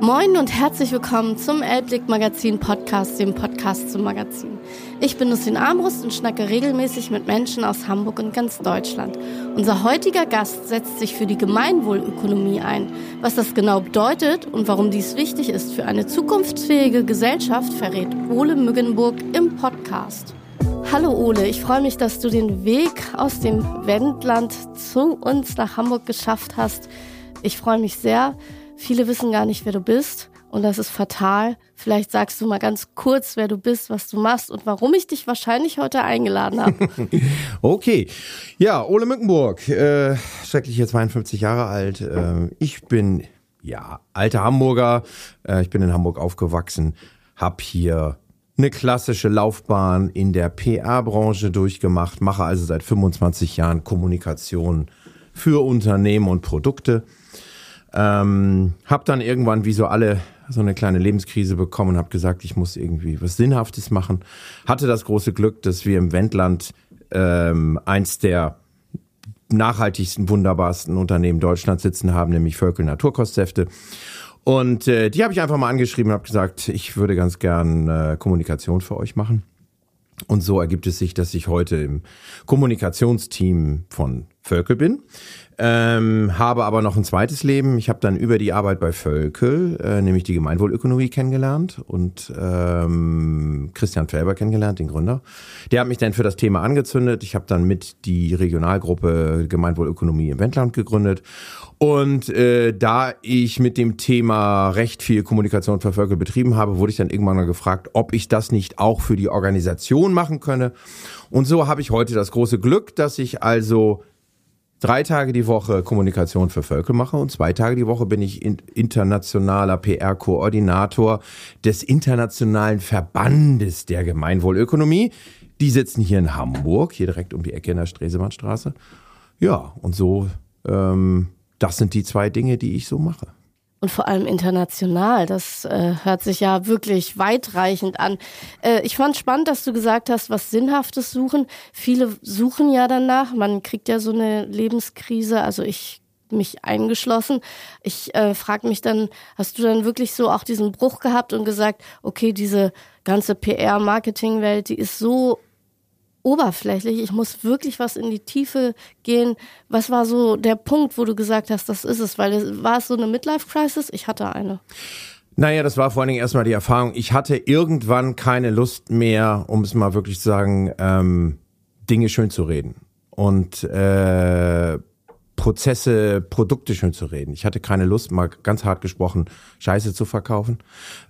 Moin und herzlich willkommen zum Elblick Magazin Podcast, dem Podcast zum Magazin. Ich bin Lucien Armbrust und schnacke regelmäßig mit Menschen aus Hamburg und ganz Deutschland. Unser heutiger Gast setzt sich für die Gemeinwohlökonomie ein. Was das genau bedeutet und warum dies wichtig ist für eine zukunftsfähige Gesellschaft, verrät Ole Müggenburg im Podcast. Hallo Ole, ich freue mich, dass du den Weg aus dem Wendland zu uns nach Hamburg geschafft hast. Ich freue mich sehr. Viele wissen gar nicht, wer du bist und das ist fatal. Vielleicht sagst du mal ganz kurz, wer du bist, was du machst und warum ich dich wahrscheinlich heute eingeladen habe. okay. Ja, Ole Mückenburg, äh, schreckliche 52 Jahre alt. Äh, ich bin, ja, alter Hamburger. Äh, ich bin in Hamburg aufgewachsen, hab hier eine klassische Laufbahn in der PR-Branche durchgemacht, mache also seit 25 Jahren Kommunikation für Unternehmen und Produkte ähm, hab dann irgendwann, wie so alle, so eine kleine Lebenskrise bekommen und habe gesagt, ich muss irgendwie was Sinnhaftes machen. Hatte das große Glück, dass wir im Wendland ähm, eins der nachhaltigsten, wunderbarsten Unternehmen Deutschlands sitzen haben, nämlich Völkel Naturkostsäfte. Und äh, die habe ich einfach mal angeschrieben und habe gesagt, ich würde ganz gern äh, Kommunikation für euch machen. Und so ergibt es sich, dass ich heute im Kommunikationsteam von Völkel bin. Ähm, habe aber noch ein zweites Leben. Ich habe dann über die Arbeit bei Völkel, äh, nämlich die Gemeinwohlökonomie kennengelernt und ähm, Christian Felber kennengelernt, den Gründer. Der hat mich dann für das Thema angezündet. Ich habe dann mit die Regionalgruppe Gemeinwohlökonomie im Wendland gegründet. Und äh, da ich mit dem Thema recht viel Kommunikation für Völkel betrieben habe, wurde ich dann irgendwann mal gefragt, ob ich das nicht auch für die Organisation machen könne. Und so habe ich heute das große Glück, dass ich also drei Tage die Woche Kommunikation für Völkel mache und zwei Tage die Woche bin ich internationaler PR-Koordinator des Internationalen Verbandes der Gemeinwohlökonomie. Die sitzen hier in Hamburg, hier direkt um die Ecke in der Stresemannstraße. Ja, und so, ähm, das sind die zwei Dinge, die ich so mache und vor allem international. Das äh, hört sich ja wirklich weitreichend an. Äh, ich fand spannend, dass du gesagt hast, was Sinnhaftes suchen. Viele suchen ja danach. Man kriegt ja so eine Lebenskrise. Also ich mich eingeschlossen. Ich äh, frage mich dann, hast du dann wirklich so auch diesen Bruch gehabt und gesagt, okay, diese ganze PR-Marketing-Welt, die ist so oberflächlich. Ich muss wirklich was in die Tiefe gehen. Was war so der Punkt, wo du gesagt hast, das ist es? Weil war es so eine Midlife-Crisis? Ich hatte eine. Naja, das war vor allen Dingen erstmal die Erfahrung. Ich hatte irgendwann keine Lust mehr, um es mal wirklich zu sagen, ähm, Dinge schön zu reden. Und äh, Prozesse, Produkte schön zu reden. Ich hatte keine Lust, mal ganz hart gesprochen, Scheiße zu verkaufen,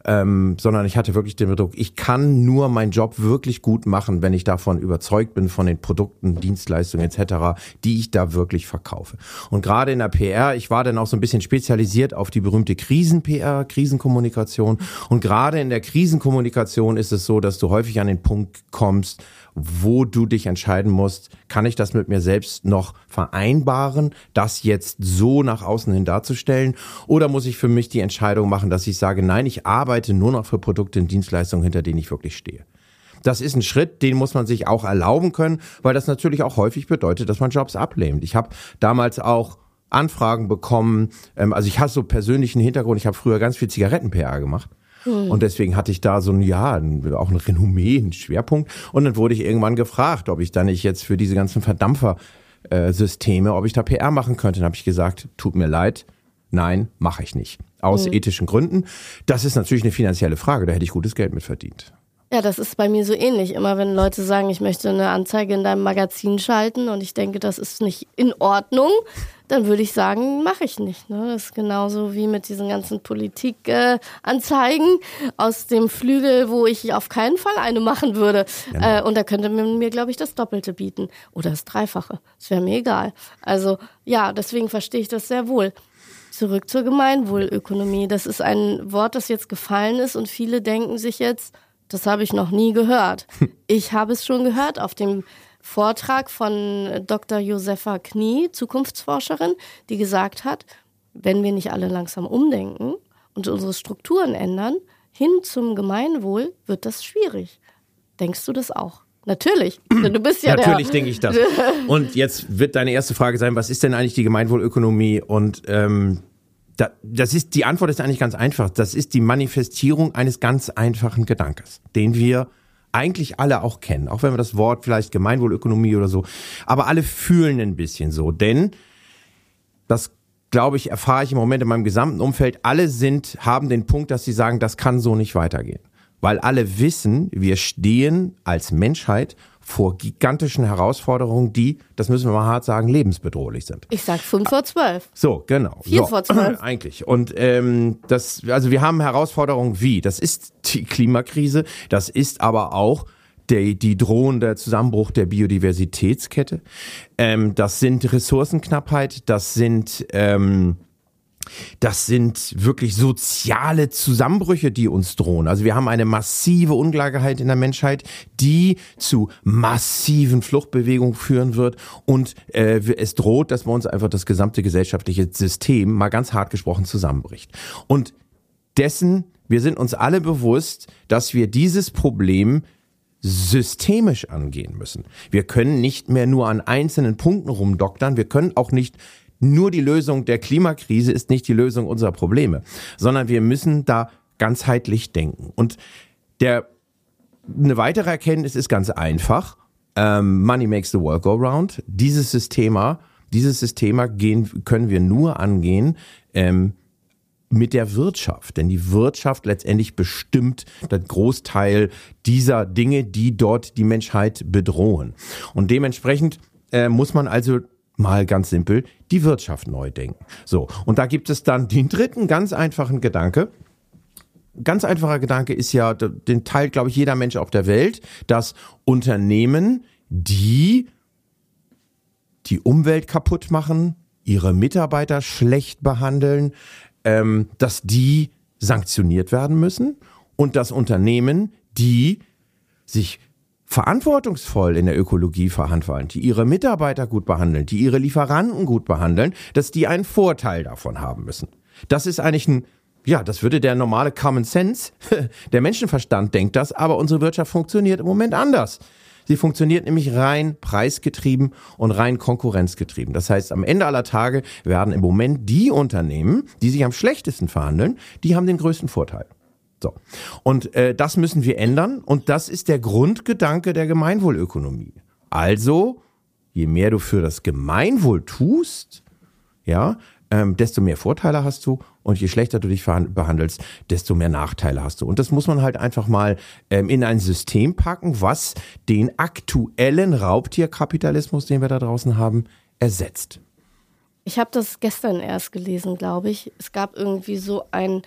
ähm, sondern ich hatte wirklich den Druck, ich kann nur meinen Job wirklich gut machen, wenn ich davon überzeugt bin, von den Produkten, Dienstleistungen etc., die ich da wirklich verkaufe. Und gerade in der PR, ich war dann auch so ein bisschen spezialisiert auf die berühmte Krisen-PR, Krisenkommunikation. Und gerade in der Krisenkommunikation ist es so, dass du häufig an den Punkt kommst, wo du dich entscheiden musst, kann ich das mit mir selbst noch vereinbaren, das jetzt so nach außen hin darzustellen? Oder muss ich für mich die Entscheidung machen, dass ich sage, nein, ich arbeite nur noch für Produkte und Dienstleistungen, hinter denen ich wirklich stehe? Das ist ein Schritt, den muss man sich auch erlauben können, weil das natürlich auch häufig bedeutet, dass man Jobs ablehnt. Ich habe damals auch Anfragen bekommen, ähm, also ich habe so persönlichen Hintergrund, ich habe früher ganz viel Zigaretten-PR gemacht Mhm. Und deswegen hatte ich da so ein, ja, auch ein Renommee, ein Schwerpunkt. Und dann wurde ich irgendwann gefragt, ob ich da nicht jetzt für diese ganzen Verdampfer äh, Systeme, ob ich da PR machen könnte. Dann habe ich gesagt, tut mir leid, nein, mache ich nicht. Aus mhm. ethischen Gründen. Das ist natürlich eine finanzielle Frage, da hätte ich gutes Geld mit verdient. Ja, das ist bei mir so ähnlich. Immer wenn Leute sagen, ich möchte eine Anzeige in deinem Magazin schalten und ich denke, das ist nicht in Ordnung, dann würde ich sagen, mache ich nicht. Ne? Das ist genauso wie mit diesen ganzen Politikanzeigen äh, aus dem Flügel, wo ich auf keinen Fall eine machen würde. Genau. Äh, und da könnte man mir, glaube ich, das Doppelte bieten oder das Dreifache. Das wäre mir egal. Also ja, deswegen verstehe ich das sehr wohl. Zurück zur Gemeinwohlökonomie. Das ist ein Wort, das jetzt gefallen ist und viele denken sich jetzt, das habe ich noch nie gehört. Ich habe es schon gehört auf dem Vortrag von Dr. Josefa Knie, Zukunftsforscherin, die gesagt hat, wenn wir nicht alle langsam umdenken und unsere Strukturen ändern, hin zum Gemeinwohl, wird das schwierig. Denkst du das auch? Natürlich. Du bist ja Natürlich denke ich das. Und jetzt wird deine erste Frage sein, was ist denn eigentlich die Gemeinwohlökonomie? Und ähm, da, das ist die Antwort ist eigentlich ganz einfach. Das ist die Manifestierung eines ganz einfachen Gedankes, den wir eigentlich alle auch kennen, auch wenn wir das Wort vielleicht Gemeinwohlökonomie oder so, aber alle fühlen ein bisschen so, denn das glaube ich, erfahre ich im Moment in meinem gesamten Umfeld, alle sind, haben den Punkt, dass sie sagen, das kann so nicht weitergehen. Weil alle wissen, wir stehen als Menschheit vor gigantischen Herausforderungen, die, das müssen wir mal hart sagen, lebensbedrohlich sind. Ich sag fünf vor zwölf. So, genau. Vier so, vor zwölf. Eigentlich. Und ähm, das, also wir haben Herausforderungen wie? Das ist die Klimakrise, das ist aber auch der, die drohende Zusammenbruch der Biodiversitätskette. Ähm, das sind Ressourcenknappheit, das sind ähm, das sind wirklich soziale Zusammenbrüche, die uns drohen. Also wir haben eine massive Ungleichheit in der Menschheit, die zu massiven Fluchtbewegungen führen wird. Und äh, es droht, dass bei uns einfach das gesamte gesellschaftliche System, mal ganz hart gesprochen, zusammenbricht. Und dessen, wir sind uns alle bewusst, dass wir dieses Problem systemisch angehen müssen. Wir können nicht mehr nur an einzelnen Punkten rumdoktern. Wir können auch nicht nur die Lösung der Klimakrise ist nicht die Lösung unserer Probleme, sondern wir müssen da ganzheitlich denken. Und der, eine weitere Erkenntnis ist ganz einfach. Ähm, Money makes the world go round. Dieses System, dieses System gehen, können wir nur angehen, ähm, mit der Wirtschaft. Denn die Wirtschaft letztendlich bestimmt den Großteil dieser Dinge, die dort die Menschheit bedrohen. Und dementsprechend äh, muss man also mal ganz simpel die Wirtschaft neu denken. So, und da gibt es dann den dritten ganz einfachen Gedanke. Ganz einfacher Gedanke ist ja, den teilt, glaube ich, jeder Mensch auf der Welt, dass Unternehmen, die die Umwelt kaputt machen, ihre Mitarbeiter schlecht behandeln, ähm, dass die sanktioniert werden müssen und dass Unternehmen, die sich verantwortungsvoll in der Ökologie verhandeln, die ihre Mitarbeiter gut behandeln, die ihre Lieferanten gut behandeln, dass die einen Vorteil davon haben müssen. Das ist eigentlich ein, ja, das würde der normale Common Sense, der Menschenverstand denkt das, aber unsere Wirtschaft funktioniert im Moment anders. Sie funktioniert nämlich rein preisgetrieben und rein konkurrenzgetrieben. Das heißt, am Ende aller Tage werden im Moment die Unternehmen, die sich am schlechtesten verhandeln, die haben den größten Vorteil. So. Und äh, das müssen wir ändern. Und das ist der Grundgedanke der Gemeinwohlökonomie. Also, je mehr du für das Gemeinwohl tust, ja, ähm, desto mehr Vorteile hast du und je schlechter du dich behandelst, desto mehr Nachteile hast du. Und das muss man halt einfach mal ähm, in ein System packen, was den aktuellen Raubtierkapitalismus, den wir da draußen haben, ersetzt. Ich habe das gestern erst gelesen, glaube ich. Es gab irgendwie so ein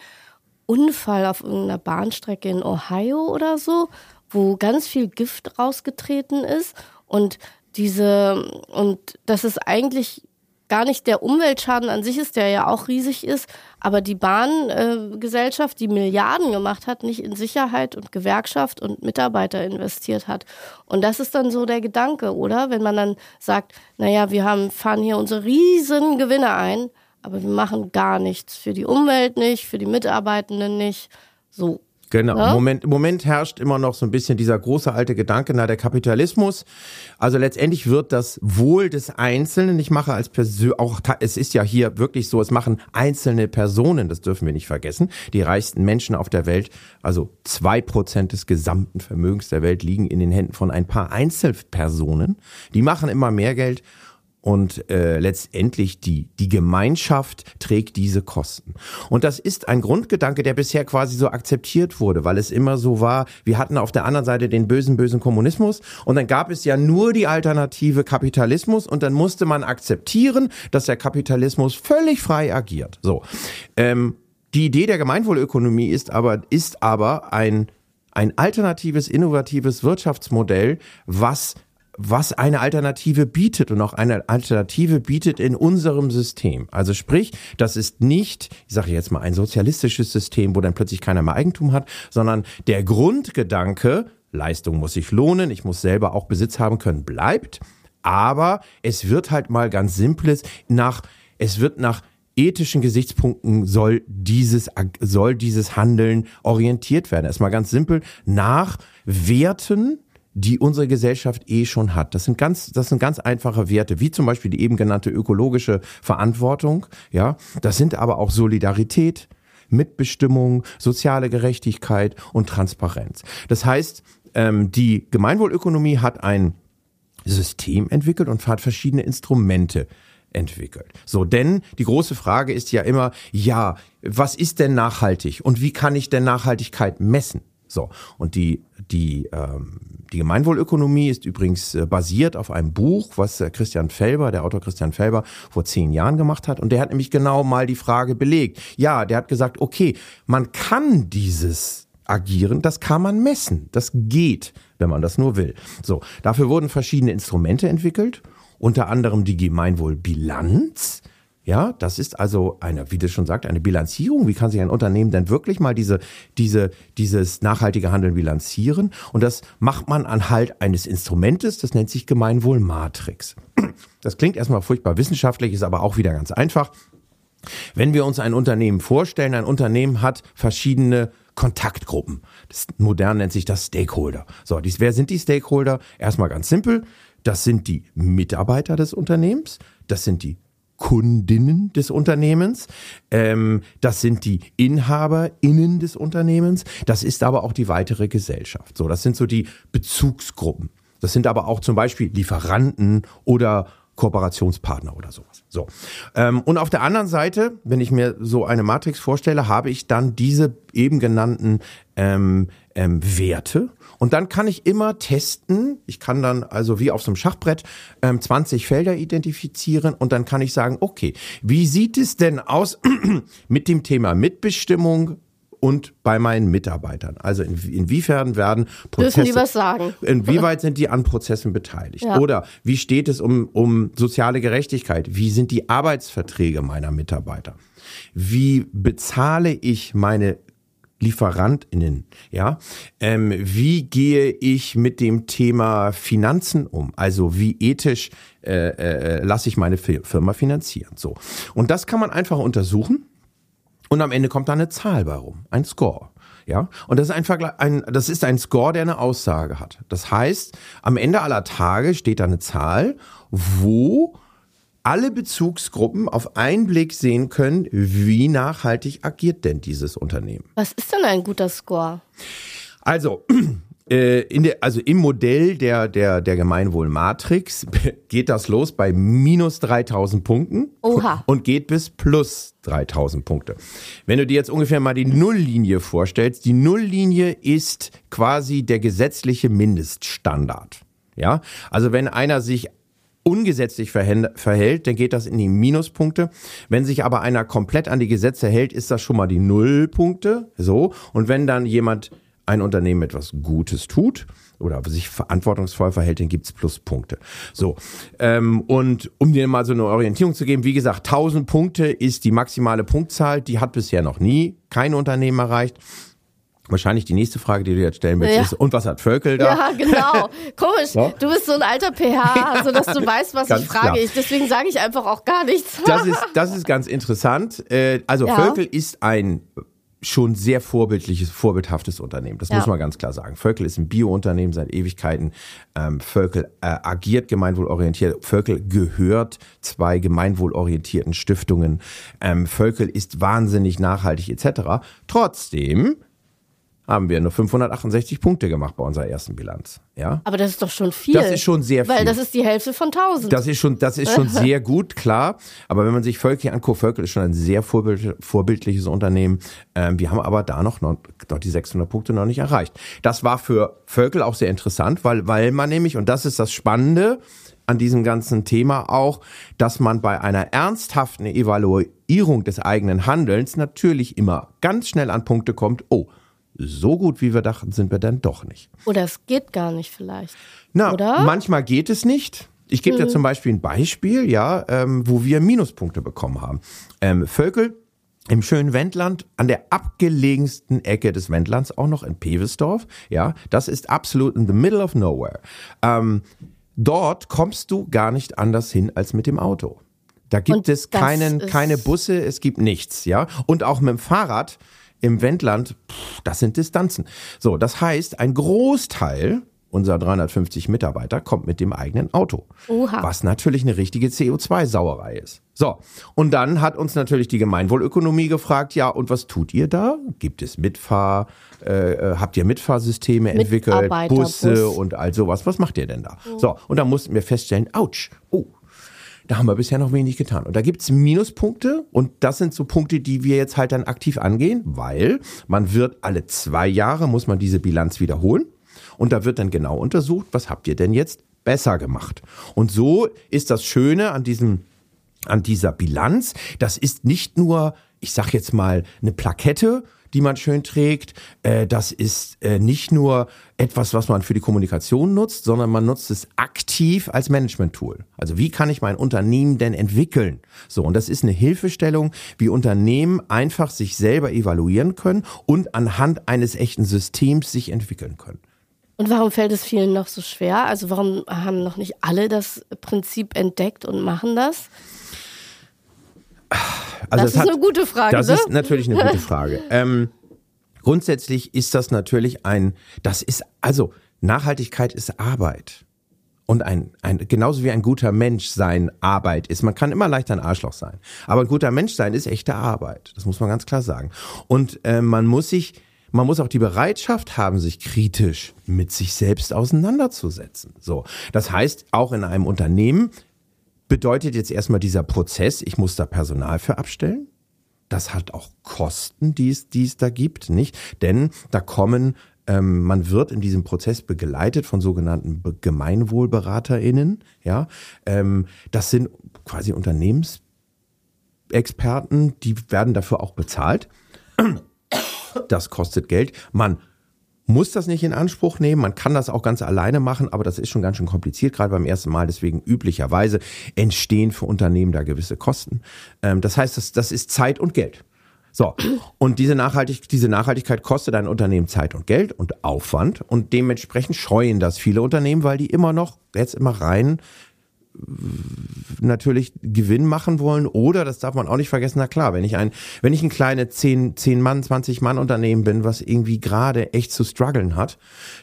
Unfall auf irgendeiner Bahnstrecke in Ohio oder so, wo ganz viel Gift rausgetreten ist und diese und das ist eigentlich gar nicht der Umweltschaden an sich ist, der ja auch riesig ist, aber die Bahngesellschaft, äh, die Milliarden gemacht hat, nicht in Sicherheit und Gewerkschaft und Mitarbeiter investiert hat. Und das ist dann so der Gedanke, oder? Wenn man dann sagt, naja, wir haben, fahren hier unsere riesen Gewinne ein, aber wir machen gar nichts. Für die Umwelt nicht, für die Mitarbeitenden nicht. So. Genau. Ja? Im, Moment, Im Moment herrscht immer noch so ein bisschen dieser große alte Gedanke, na, der Kapitalismus. Also letztendlich wird das Wohl des Einzelnen, ich mache als Person, auch, es ist ja hier wirklich so, es machen einzelne Personen, das dürfen wir nicht vergessen. Die reichsten Menschen auf der Welt, also zwei Prozent des gesamten Vermögens der Welt liegen in den Händen von ein paar Einzelpersonen. Die machen immer mehr Geld und äh, letztendlich die, die Gemeinschaft trägt diese Kosten. Und das ist ein Grundgedanke, der bisher quasi so akzeptiert wurde, weil es immer so war, wir hatten auf der anderen Seite den bösen, bösen Kommunismus und dann gab es ja nur die Alternative Kapitalismus und dann musste man akzeptieren, dass der Kapitalismus völlig frei agiert. So. Ähm, die Idee der Gemeinwohlökonomie ist aber, ist aber ein, ein alternatives, innovatives Wirtschaftsmodell, was was eine Alternative bietet und auch eine Alternative bietet in unserem System. Also sprich, das ist nicht, ich sage jetzt mal, ein sozialistisches System, wo dann plötzlich keiner mehr Eigentum hat, sondern der Grundgedanke, Leistung muss sich lohnen, ich muss selber auch Besitz haben können, bleibt. Aber es wird halt mal ganz simples nach, es wird nach ethischen Gesichtspunkten soll dieses, soll dieses Handeln orientiert werden. Erstmal ganz simpel nach Werten, die unsere Gesellschaft eh schon hat. Das sind ganz, das sind ganz einfache Werte, wie zum Beispiel die eben genannte ökologische Verantwortung. Ja, das sind aber auch Solidarität, Mitbestimmung, soziale Gerechtigkeit und Transparenz. Das heißt, ähm, die Gemeinwohlökonomie hat ein System entwickelt und hat verschiedene Instrumente entwickelt. So, denn die große Frage ist ja immer, ja, was ist denn nachhaltig und wie kann ich denn Nachhaltigkeit messen? So, und die, die, ähm, die Gemeinwohlökonomie ist übrigens äh, basiert auf einem Buch, was äh, Christian Felber, der Autor Christian Felber, vor zehn Jahren gemacht hat. Und der hat nämlich genau mal die Frage belegt. Ja, der hat gesagt, okay, man kann dieses agieren, das kann man messen. Das geht, wenn man das nur will. So, dafür wurden verschiedene Instrumente entwickelt, unter anderem die Gemeinwohlbilanz. Ja, das ist also eine, wie das schon sagt, eine Bilanzierung. Wie kann sich ein Unternehmen denn wirklich mal diese, diese, dieses nachhaltige Handeln bilanzieren? Und das macht man anhalt eines Instrumentes, das nennt sich Gemeinwohlmatrix. Das klingt erstmal furchtbar wissenschaftlich, ist aber auch wieder ganz einfach. Wenn wir uns ein Unternehmen vorstellen, ein Unternehmen hat verschiedene Kontaktgruppen. Das modern nennt sich das Stakeholder. So, dies, wer sind die Stakeholder? Erstmal ganz simpel. Das sind die Mitarbeiter des Unternehmens. Das sind die Kundinnen des Unternehmens. Ähm, das sind die InhaberInnen des Unternehmens. Das ist aber auch die weitere Gesellschaft. So, das sind so die Bezugsgruppen. Das sind aber auch zum Beispiel Lieferanten oder Kooperationspartner oder sowas. So. Ähm, und auf der anderen Seite, wenn ich mir so eine Matrix vorstelle, habe ich dann diese eben genannten ähm, ähm, Werte. Und dann kann ich immer testen. Ich kann dann also wie auf so einem Schachbrett ähm, 20 Felder identifizieren und dann kann ich sagen, okay, wie sieht es denn aus mit dem Thema Mitbestimmung, und bei meinen Mitarbeitern. Also in, inwiefern werden Prozesse, Dürfen die was sagen? Inwieweit sind die an Prozessen beteiligt? Ja. Oder wie steht es um, um soziale Gerechtigkeit? Wie sind die Arbeitsverträge meiner Mitarbeiter? Wie bezahle ich meine LieferantInnen, ja. Ähm, wie gehe ich mit dem Thema Finanzen um? Also wie ethisch äh, äh, lasse ich meine Firma finanzieren? So. Und das kann man einfach untersuchen und am Ende kommt da eine Zahl bei rum, ein Score. Ja, und das ist ein Vergleich, ein, das ist ein Score, der eine Aussage hat. Das heißt, am Ende aller Tage steht da eine Zahl, wo alle Bezugsgruppen auf einen Blick sehen können, wie nachhaltig agiert denn dieses Unternehmen. Was ist denn ein guter Score? Also, äh, in der, also im Modell der, der, der Gemeinwohlmatrix geht das los bei minus 3000 Punkten Oha. und geht bis plus 3000 Punkte. Wenn du dir jetzt ungefähr mal die Nulllinie vorstellst, die Nulllinie ist quasi der gesetzliche Mindeststandard. Ja, also wenn einer sich ungesetzlich verhält, dann geht das in die Minuspunkte. Wenn sich aber einer komplett an die Gesetze hält, ist das schon mal die Nullpunkte. So. Und wenn dann jemand ein Unternehmen etwas Gutes tut oder sich verantwortungsvoll verhält, dann gibt's Pluspunkte. So, ähm, und um dir mal so eine Orientierung zu geben, wie gesagt, 1000 Punkte ist die maximale Punktzahl, die hat bisher noch nie kein Unternehmen erreicht. Wahrscheinlich die nächste Frage, die du jetzt stellen willst, ja. ist, und was hat Völkel da? Ja, genau. Komisch. So? Du bist so ein alter PH, also dass du weißt, was ich frage. Ich, deswegen sage ich einfach auch gar nichts. das ist, das ist ganz interessant. Äh, also ja. Völkel ist ein schon sehr vorbildliches, vorbildhaftes Unternehmen. Das ja. muss man ganz klar sagen. Völkel ist ein Bio-Unternehmen seit Ewigkeiten. Ähm, Völkel äh, agiert gemeinwohlorientiert. Völkel gehört zwei gemeinwohlorientierten Stiftungen. Ähm, Völkel ist wahnsinnig nachhaltig etc. Trotzdem haben wir nur 568 Punkte gemacht bei unserer ersten Bilanz. Ja? Aber das ist doch schon viel. Das ist schon sehr viel. Weil das ist die Hälfte von 1000. Das ist schon, das ist schon sehr gut, klar. Aber wenn man sich Völkel anguckt, Völkel ist schon ein sehr vorbild, vorbildliches Unternehmen. Ähm, wir haben aber da noch, noch, noch die 600 Punkte noch nicht erreicht. Das war für Völkel auch sehr interessant, weil, weil man nämlich, und das ist das Spannende, an diesem ganzen Thema auch, dass man bei einer ernsthaften Evaluierung des eigenen Handelns natürlich immer ganz schnell an Punkte kommt, oh, so gut, wie wir dachten, sind wir dann doch nicht. Oder es geht gar nicht vielleicht. Na, Oder? manchmal geht es nicht. Ich gebe mhm. dir zum Beispiel ein Beispiel, ja, ähm, wo wir Minuspunkte bekommen haben. Ähm, Völkel im schönen Wendland, an der abgelegensten Ecke des Wendlands, auch noch in Pewesdorf. Ja, das ist absolut in the middle of nowhere. Ähm, dort kommst du gar nicht anders hin als mit dem Auto. Da gibt Und es keinen, keine Busse, es gibt nichts, ja. Und auch mit dem Fahrrad im Wendland, pff, das sind Distanzen. So, das heißt, ein Großteil unserer 350 Mitarbeiter kommt mit dem eigenen Auto. Oha. Was natürlich eine richtige CO2-Sauerei ist. So, und dann hat uns natürlich die Gemeinwohlökonomie gefragt, ja, und was tut ihr da? Gibt es Mitfahr, äh, äh, habt ihr Mitfahrsysteme entwickelt. Busse und all sowas? Was macht ihr denn da? So, und da mussten wir feststellen, ouch, oh, da haben wir bisher noch wenig getan. Und da gibt's Minuspunkte und das sind so Punkte, die wir jetzt halt dann aktiv angehen, weil man wird alle zwei Jahre, muss man diese Bilanz wiederholen und da wird dann genau untersucht, was habt ihr denn jetzt besser gemacht. Und so ist das Schöne an diesem an dieser Bilanz. Das ist nicht nur, ich sag jetzt mal, eine Plakette, die man schön trägt. Äh, das ist äh, nicht nur etwas, was man für die Kommunikation nutzt, sondern man nutzt es aktiv als Management-Tool. Also wie kann ich mein Unternehmen denn entwickeln? So, und das ist eine Hilfestellung, wie Unternehmen einfach sich selber evaluieren können und anhand eines echten Systems sich entwickeln können. Und warum fällt es vielen noch so schwer? Also warum haben noch nicht alle das Prinzip entdeckt und machen das? Also das es ist hat- eine gute Frage, Das ne? ist natürlich eine gute Frage. ähm, grundsätzlich ist das natürlich ein, das ist, also Nachhaltigkeit ist Arbeit. Und ein, ein, genauso wie ein guter Mensch sein Arbeit ist. Man kann immer leicht ein Arschloch sein. Aber ein guter Mensch sein ist echte Arbeit. Das muss man ganz klar sagen. Und äh, man muss sich, man muss auch die Bereitschaft haben, sich kritisch mit sich selbst auseinanderzusetzen. So. Das heißt, auch in einem Unternehmen bedeutet jetzt erstmal dieser Prozess, ich muss da Personal für abstellen. Das hat auch Kosten, die es, die es da gibt, nicht? Denn da kommen, ähm, man wird in diesem Prozess begleitet von sogenannten Be GemeinwohlberaterInnen, ja. Ähm, das sind quasi Unternehmensexperten, die werden dafür auch bezahlt. Das kostet Geld. Man muss das nicht in Anspruch nehmen. Man kann das auch ganz alleine machen, aber das ist schon ganz schön kompliziert, gerade beim ersten Mal. Deswegen üblicherweise entstehen für Unternehmen da gewisse Kosten. Ähm, das heißt, das, das ist Zeit und Geld. So, und diese, Nachhaltig diese Nachhaltigkeit kostet ein Unternehmen Zeit und Geld und Aufwand und dementsprechend scheuen das viele Unternehmen, weil die immer noch jetzt immer rein natürlich Gewinn machen wollen oder, das darf man auch nicht vergessen, na klar, wenn ich ein, wenn ich ein kleine 10, 10 Mann, 20 Mann Unternehmen bin, was irgendwie gerade echt zu strugglen hat,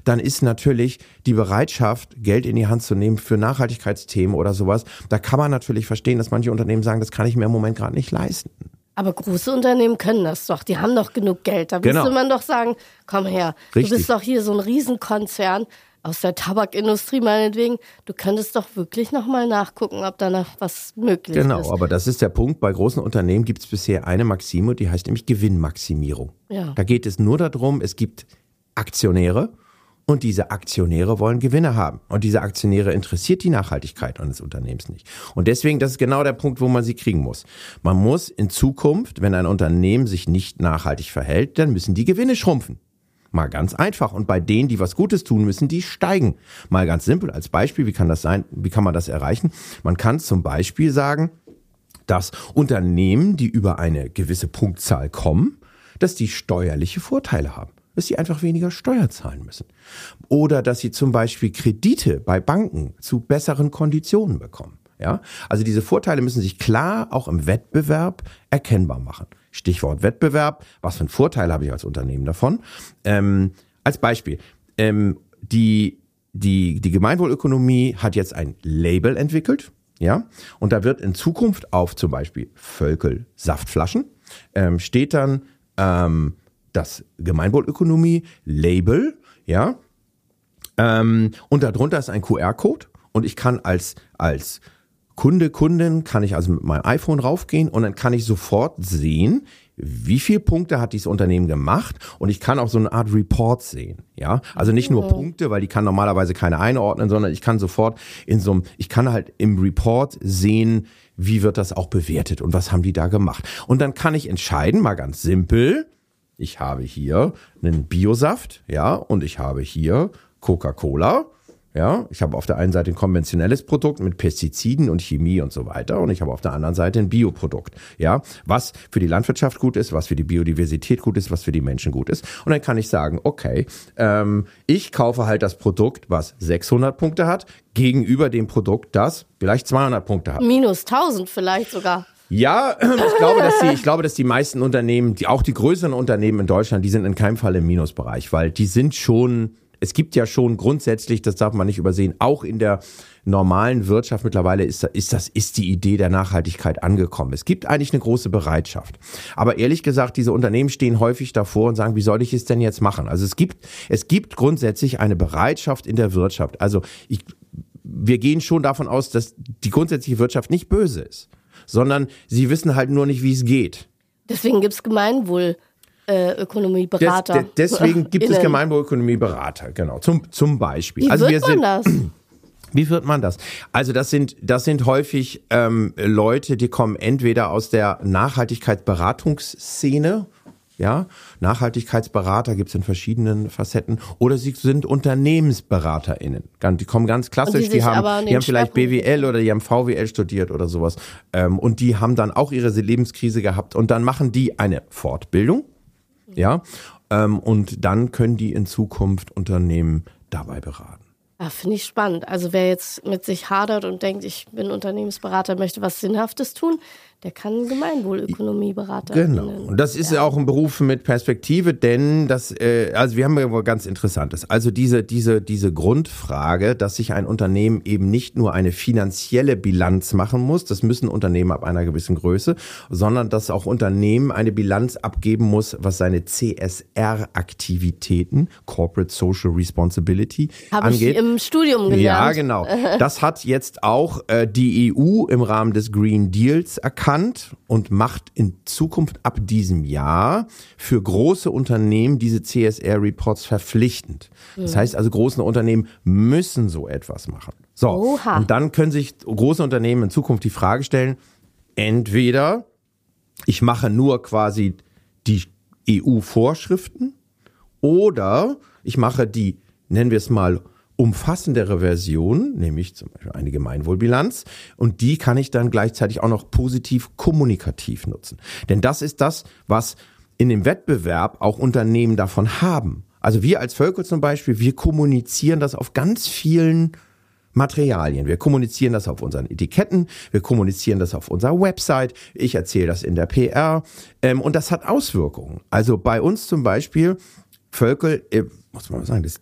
dann ist natürlich die Bereitschaft, Geld in die Hand zu nehmen für Nachhaltigkeitsthemen oder sowas, da kann man natürlich verstehen, dass manche Unternehmen sagen, das kann ich mir im Moment gerade nicht leisten. Aber große Unternehmen können das doch. Die haben doch genug Geld. Da Genau. müsste man doch sagen, komm her, Richtig. du bist doch hier so ein Riesenkonzern aus der Tabakindustrie meinetwegen. Du könntest doch wirklich nochmal nachgucken, ob da noch was möglich Genau, ist. aber das ist der Punkt. Bei großen Unternehmen gibt es bisher eine Maxime, die heißt nämlich Gewinnmaximierung. Ja. Da geht es nur darum, es gibt Aktionäre und diese Aktionäre wollen Gewinne haben. Und diese Aktionäre interessiert die Nachhaltigkeit eines Unternehmens nicht. Und deswegen, das ist genau der Punkt, wo man sie kriegen muss. Man muss in Zukunft, wenn ein Unternehmen sich nicht nachhaltig verhält, dann müssen die Gewinne schrumpfen. Mal ganz einfach. Und bei denen, die was Gutes tun, müssen die steigen. Mal ganz simpel als Beispiel, wie kann das sein? Wie kann man das erreichen? Man kann zum Beispiel sagen, dass Unternehmen, die über eine gewisse Punktzahl kommen, dass die steuerliche Vorteile haben. Dass sie einfach weniger Steuer zahlen müssen. Oder dass sie zum Beispiel Kredite bei Banken zu besseren Konditionen bekommen. Ja, also diese Vorteile müssen sich klar auch im Wettbewerb erkennbar machen. Stichwort Wettbewerb. Was für einen Vorteil habe ich als Unternehmen davon? Ähm, als Beispiel. Ähm, die, die, die Gemeinwohlökonomie hat jetzt ein Label entwickelt. Ja, und da wird in Zukunft auf zum Beispiel Völkel Saftflaschen ähm, steht dann ähm, das Gemeinwohlökonomie-Label, ja, ähm, und darunter ist ein QR-Code und ich kann als, als Kunde, Kundin, kann ich also mit meinem iPhone raufgehen und dann kann ich sofort sehen, wie viel Punkte hat dieses Unternehmen gemacht und ich kann auch so eine Art Report sehen, ja. Also nicht nur Punkte, weil die kann normalerweise keine einordnen, sondern ich kann sofort in so einem, ich kann halt im Report sehen, wie wird das auch bewertet und was haben die da gemacht. Und dann kann ich entscheiden, mal ganz simpel, ich habe hier einen Biosaft, ja, und ich habe hier Coca-Cola, Ja, ich habe auf der einen Seite ein konventionelles Produkt mit Pestiziden und Chemie und so weiter und ich habe auf der anderen Seite ein Bioprodukt. Ja, was für die Landwirtschaft gut ist, was für die Biodiversität gut ist, was für die Menschen gut ist. Und dann kann ich sagen, okay, ähm, ich kaufe halt das Produkt, was 600 Punkte hat, gegenüber dem Produkt, das vielleicht 200 Punkte hat. Minus 1000 vielleicht sogar. Ja, ich glaube, dass die, ich glaube, dass die meisten Unternehmen, die auch die größeren Unternehmen in Deutschland, die sind in keinem Fall im Minusbereich, weil die sind schon es gibt ja schon grundsätzlich, das darf man nicht übersehen, auch in der normalen Wirtschaft mittlerweile ist, ist das, ist die Idee der Nachhaltigkeit angekommen. Es gibt eigentlich eine große Bereitschaft. Aber ehrlich gesagt, diese Unternehmen stehen häufig davor und sagen, wie soll ich es denn jetzt machen? Also es gibt, es gibt grundsätzlich eine Bereitschaft in der Wirtschaft. Also ich, wir gehen schon davon aus, dass die grundsätzliche Wirtschaft nicht böse ist, sondern sie wissen halt nur nicht, wie es geht. Deswegen gibt's Gemeinwohl äh, Ökonomieberater. Des, deswegen gibt es Gemeinwohlökonomieberater, genau, zum, zum Beispiel. Wie also wird wir man sind, das? Wie wird man das? Also das sind das sind häufig ähm, Leute, die kommen entweder aus der Nachhaltigkeitsberatungsszene, ja, Nachhaltigkeitsberater gibt es in verschiedenen Facetten, oder sie sind UnternehmensberaterInnen. Die kommen ganz klassisch, die, die haben, die haben vielleicht BWL oder die haben VWL studiert oder sowas. Ähm, und die haben dann auch ihre Lebenskrise gehabt und dann machen die eine Fortbildung ja, ähm, und dann können die in Zukunft Unternehmen dabei beraten. Ja, finde ich spannend. Also wer jetzt mit sich hadert und denkt, ich bin Unternehmensberater, möchte was Sinnhaftes tun, der kann Gemeinwohlökonomieberater. Genau. Nennen. Und das ist ja. auch ein Beruf mit Perspektive, denn das, äh, also wir haben ja ganz Interessantes. Also diese, diese, diese Grundfrage, dass sich ein Unternehmen eben nicht nur eine finanzielle Bilanz machen muss, das müssen Unternehmen ab einer gewissen Größe, sondern dass auch Unternehmen eine Bilanz abgeben muss, was seine CSR-Aktivitäten, Corporate Social Responsibility, Hab angeht. Ich im Studium gelernt. Ja, genau. Das hat jetzt auch äh, die EU im Rahmen des Green Deals erkannt erkannt und macht in Zukunft ab diesem Jahr für große Unternehmen diese CSR-Reports verpflichtend. Das mhm. heißt also, große Unternehmen müssen so etwas machen. So, Oha. und dann können sich große Unternehmen in Zukunft die Frage stellen, entweder ich mache nur quasi die EU-Vorschriften oder ich mache die, nennen wir es mal, umfassendere Version, nämlich zum Beispiel eine Gemeinwohlbilanz, und die kann ich dann gleichzeitig auch noch positiv kommunikativ nutzen. Denn das ist das, was in dem Wettbewerb auch Unternehmen davon haben. Also wir als Völker zum Beispiel, wir kommunizieren das auf ganz vielen Materialien. Wir kommunizieren das auf unseren Etiketten, wir kommunizieren das auf unserer Website, ich erzähle das in der PR ähm, und das hat Auswirkungen. Also bei uns zum Beispiel, Völkel, äh, muss man mal sagen, das,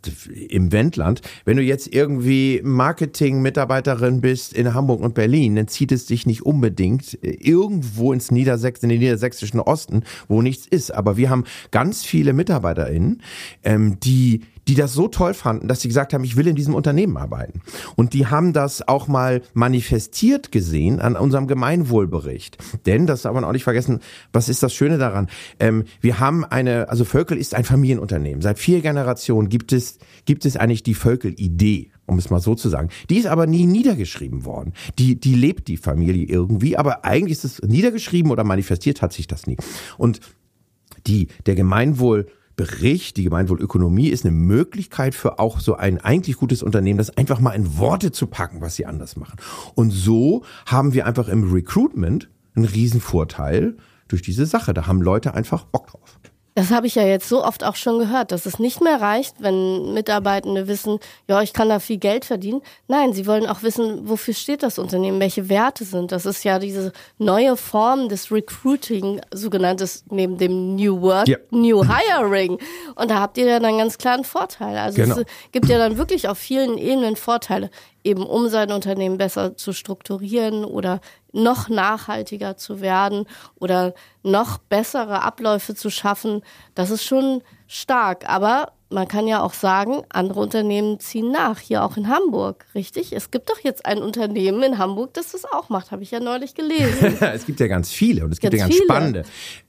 im Wendland, wenn du jetzt irgendwie Marketing-Mitarbeiterin bist in Hamburg und Berlin, dann zieht es dich nicht unbedingt äh, irgendwo ins Niedersächs in den niedersächsischen Osten, wo nichts ist. Aber wir haben ganz viele MitarbeiterInnen, ähm, die die das so toll fanden, dass sie gesagt haben, ich will in diesem Unternehmen arbeiten. Und die haben das auch mal manifestiert gesehen an unserem Gemeinwohlbericht. Denn, das darf man auch nicht vergessen, was ist das Schöne daran? Ähm, wir haben eine, also Völkel ist ein Familienunternehmen. Seit vier Generationen gibt es, gibt es eigentlich die Völkel-Idee um es mal so zu sagen. Die ist aber nie niedergeschrieben worden. Die, die lebt die Familie irgendwie, aber eigentlich ist es niedergeschrieben oder manifestiert hat sich das nie. Und die, der Gemeinwohl, Bericht, die Gemeinwohlökonomie ist eine Möglichkeit für auch so ein eigentlich gutes Unternehmen, das einfach mal in Worte zu packen, was sie anders machen. Und so haben wir einfach im Recruitment einen Riesenvorteil durch diese Sache. Da haben Leute einfach Bock drauf. Das habe ich ja jetzt so oft auch schon gehört, dass es nicht mehr reicht, wenn Mitarbeitende wissen, ja, ich kann da viel Geld verdienen. Nein, sie wollen auch wissen, wofür steht das Unternehmen, welche Werte sind. Das ist ja diese neue Form des Recruiting, sogenanntes neben dem New Work, ja. New Hiring. Und da habt ihr ja dann ganz klar einen Vorteil. Also genau. es gibt ja dann wirklich auf vielen Ebenen Vorteile eben um sein Unternehmen besser zu strukturieren oder noch nachhaltiger zu werden oder noch bessere Abläufe zu schaffen, das ist schon stark. Aber man kann ja auch sagen, andere Unternehmen ziehen nach, hier auch in Hamburg, richtig? Es gibt doch jetzt ein Unternehmen in Hamburg, das das auch macht, habe ich ja neulich gelesen. es gibt ja ganz viele und es gibt ganz ja ganz viele. spannende.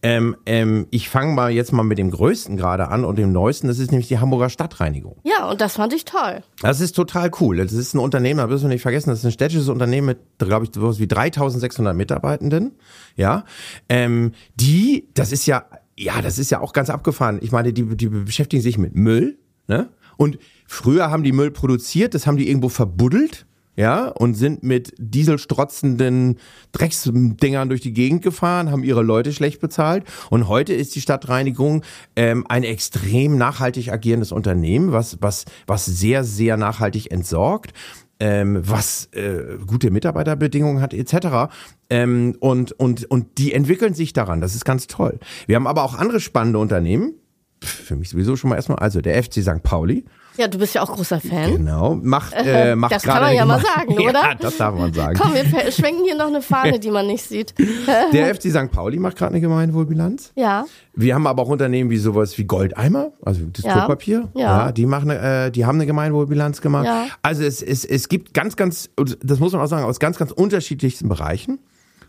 Ähm, ähm, ich fange mal jetzt mal mit dem Größten gerade an und dem Neuesten, das ist nämlich die Hamburger Stadtreinigung. Ja, und das fand ich toll. Das ist total cool. Das ist ein Unternehmen, da wirst du nicht vergessen, das ist ein städtisches Unternehmen mit, glaube ich, sowas wie 3600 Mitarbeitenden. Ja, ähm, die, das ist ja ja, das ist ja auch ganz abgefahren. Ich meine, die, die beschäftigen sich mit Müll, ne? Und früher haben die Müll produziert, das haben die irgendwo verbuddelt ja, und sind mit dieselstrotzenden Drecksdingern durch die Gegend gefahren, haben ihre Leute schlecht bezahlt. Und heute ist die Stadtreinigung ähm, ein extrem nachhaltig agierendes Unternehmen, was, was, was sehr, sehr nachhaltig entsorgt. Ähm, was äh, gute Mitarbeiterbedingungen hat etc. Ähm, und, und, und die entwickeln sich daran. Das ist ganz toll. Wir haben aber auch andere spannende Unternehmen. Für mich sowieso schon mal erstmal. Also der FC St. Pauli ja, du bist ja auch großer Fan. Genau. Macht, äh, macht das kann man ja mal sagen, oder? Ja, das darf man sagen. Komm, wir schwenken hier noch eine Fahne, die man nicht sieht. Der FC St. Pauli macht gerade eine Gemeinwohlbilanz. Ja. Wir haben aber auch Unternehmen wie sowas wie Goldeimer, also das ja. Klopapier. Ja. ja. Die machen, äh, die haben eine Gemeinwohlbilanz gemacht. Ja. Also es, es, es gibt ganz, ganz, das muss man auch sagen, aus ganz, ganz unterschiedlichsten Bereichen.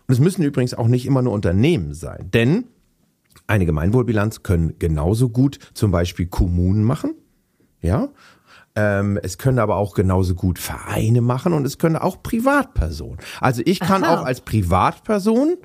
Und es müssen übrigens auch nicht immer nur Unternehmen sein. Denn eine Gemeinwohlbilanz können genauso gut zum Beispiel Kommunen machen ja. Ähm, es können aber auch genauso gut Vereine machen und es können auch Privatpersonen. Also ich kann Aha. auch als Privatperson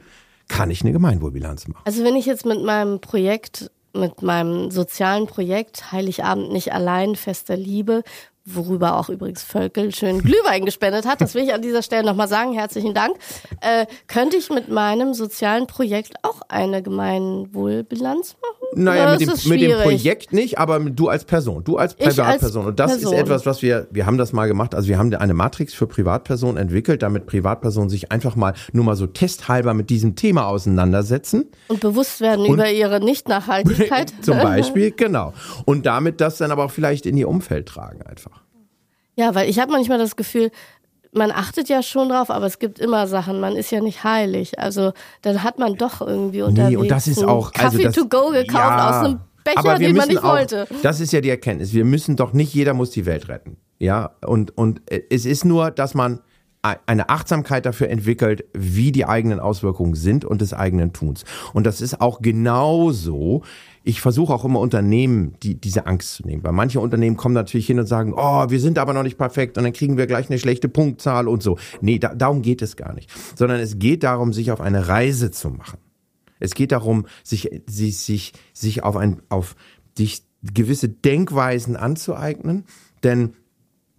kann ich eine Gemeinwohlbilanz machen. Also wenn ich jetzt mit meinem Projekt mit meinem sozialen Projekt Heiligabend nicht allein fester Liebe worüber auch übrigens Völkel schön Glühwein gespendet hat, das will ich an dieser Stelle nochmal sagen, herzlichen Dank, äh, könnte ich mit meinem sozialen Projekt auch eine Gemeinwohlbilanz machen? Naja, mit dem, mit dem, Projekt nicht, aber du als Person, du als Privatperson. Und das Person. ist etwas, was wir, wir haben das mal gemacht, also wir haben eine Matrix für Privatpersonen entwickelt, damit Privatpersonen sich einfach mal nur mal so testhalber mit diesem Thema auseinandersetzen. Und bewusst werden Und über ihre Nicht-Nachhaltigkeit. Zum Beispiel, genau. Und damit das dann aber auch vielleicht in ihr Umfeld tragen einfach. Ja, weil ich habe manchmal das Gefühl, man achtet ja schon drauf, aber es gibt immer Sachen. Man ist ja nicht heilig. Also dann hat man doch irgendwie unterwegs nee, und das ist auch also Kaffee also to go gekauft ja, aus einem Becher, den man nicht auch, wollte. Das ist ja die Erkenntnis. Wir müssen doch nicht jeder muss die Welt retten. Ja, und und es ist nur, dass man eine Achtsamkeit dafür entwickelt, wie die eigenen Auswirkungen sind und des eigenen Tuns. Und das ist auch genauso ich versuche auch immer Unternehmen die, diese Angst zu nehmen. Weil manche Unternehmen kommen natürlich hin und sagen, oh, wir sind aber noch nicht perfekt und dann kriegen wir gleich eine schlechte Punktzahl und so. Nee, da, darum geht es gar nicht. Sondern es geht darum, sich auf eine Reise zu machen. Es geht darum, sich, sich, sich, sich auf ein, auf dich gewisse Denkweisen anzueignen. Denn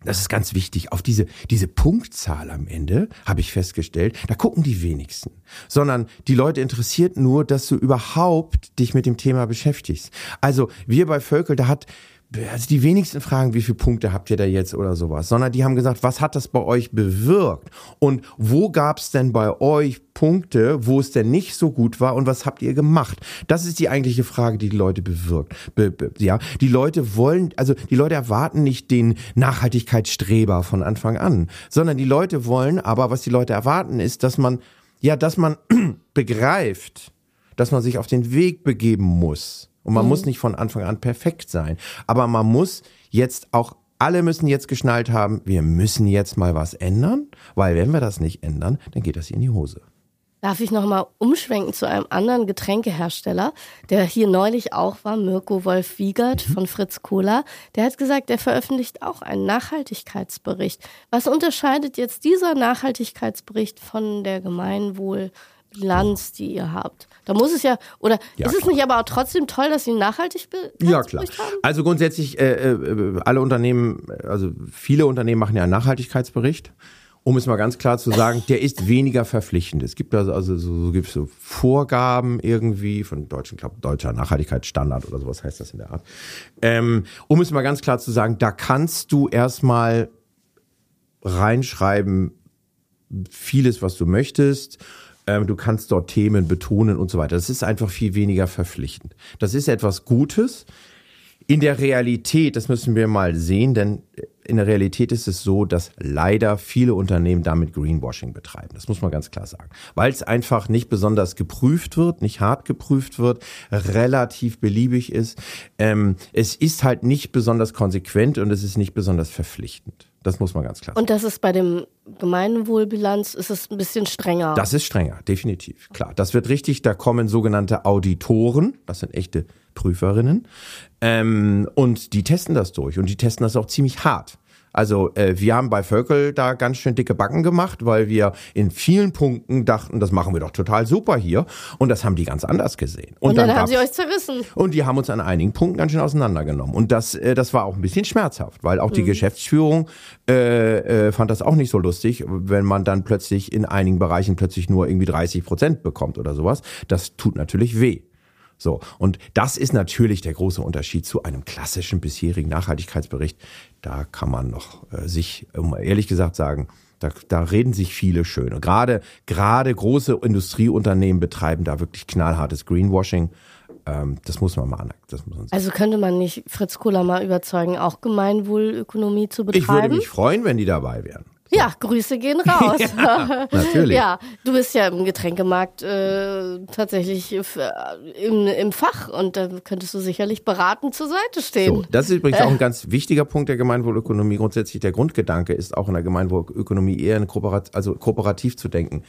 das ist ganz wichtig, auf diese, diese Punktzahl am Ende, habe ich festgestellt, da gucken die wenigsten. Sondern die Leute interessiert nur, dass du überhaupt dich mit dem Thema beschäftigst. Also wir bei Völkel, da hat also die wenigsten fragen, wie viele Punkte habt ihr da jetzt oder sowas, sondern die haben gesagt, was hat das bei euch bewirkt? Und wo gab es denn bei euch Punkte, wo es denn nicht so gut war und was habt ihr gemacht? Das ist die eigentliche Frage, die die Leute bewirkt. Be, be, ja, die Leute wollen, also die Leute erwarten nicht den Nachhaltigkeitsstreber von Anfang an, sondern die Leute wollen, aber was die Leute erwarten ist, dass man, ja, dass man begreift, dass man sich auf den Weg begeben muss und man mhm. muss nicht von Anfang an perfekt sein. Aber man muss jetzt auch, alle müssen jetzt geschnallt haben, wir müssen jetzt mal was ändern, weil wenn wir das nicht ändern, dann geht das hier in die Hose. Darf ich nochmal umschwenken zu einem anderen Getränkehersteller, der hier neulich auch war, Mirko Wolf Wiegert mhm. von Fritz Cola. Der hat gesagt, er veröffentlicht auch einen Nachhaltigkeitsbericht. Was unterscheidet jetzt dieser Nachhaltigkeitsbericht von der Gemeinwohlbilanz, die ihr habt? Da muss es ja, oder ja, ist es nicht aber auch trotzdem toll, dass sie nachhaltig Ja, klar. Haben? Also grundsätzlich, äh, äh, alle Unternehmen, also viele Unternehmen machen ja einen Nachhaltigkeitsbericht. Um es mal ganz klar zu sagen, der ist weniger verpflichtend. Es gibt also, also so, so, gibt so Vorgaben irgendwie von deutschen, glaube deutscher Nachhaltigkeitsstandard oder sowas heißt das in der Art. Ähm, um es mal ganz klar zu sagen, da kannst du erstmal reinschreiben, vieles, was du möchtest. Ähm, du kannst dort Themen betonen und so weiter. Das ist einfach viel weniger verpflichtend. Das ist etwas Gutes. In der Realität, das müssen wir mal sehen, denn in der Realität ist es so, dass leider viele Unternehmen damit Greenwashing betreiben. Das muss man ganz klar sagen. Weil es einfach nicht besonders geprüft wird, nicht hart geprüft wird, relativ beliebig ist. Ähm, es ist halt nicht besonders konsequent und es ist nicht besonders verpflichtend. Das muss man ganz klar sagen. Und das ist bei dem Gemeinwohlbilanz, ist es ein bisschen strenger? Das ist strenger, definitiv. Klar, das wird richtig. Da kommen sogenannte Auditoren, das sind echte Prüferinnen, ähm, und die testen das durch und die testen das auch ziemlich hart. Also äh, wir haben bei Völkel da ganz schön dicke Backen gemacht, weil wir in vielen Punkten dachten, das machen wir doch total super hier. Und das haben die ganz anders gesehen. Und, und dann, dann haben sie euch zerrissen. Und die haben uns an einigen Punkten ganz schön auseinandergenommen. Und das, äh, das war auch ein bisschen schmerzhaft, weil auch die mhm. Geschäftsführung äh, äh, fand das auch nicht so lustig, wenn man dann plötzlich in einigen Bereichen plötzlich nur irgendwie 30 Prozent bekommt oder sowas. Das tut natürlich weh. So. Und das ist natürlich der große Unterschied zu einem klassischen bisherigen Nachhaltigkeitsbericht. Da kann man noch äh, sich, um ehrlich gesagt sagen, da, da reden sich viele schön. Und gerade, gerade große Industrieunternehmen betreiben da wirklich knallhartes Greenwashing. Ähm, das muss man mal man Also könnte man nicht Fritz Kohler mal überzeugen, auch Gemeinwohlökonomie zu betreiben? Ich würde mich freuen, wenn die dabei wären. Ja, Grüße gehen raus. ja, natürlich. Ja, du bist ja im Getränkemarkt äh, tatsächlich äh, im, im Fach und da könntest du sicherlich beratend zur Seite stehen. So, das ist übrigens äh. auch ein ganz wichtiger Punkt der Gemeinwohlökonomie. Grundsätzlich der Grundgedanke ist auch in der Gemeinwohlökonomie eher eine Kooperat also kooperativ zu denken.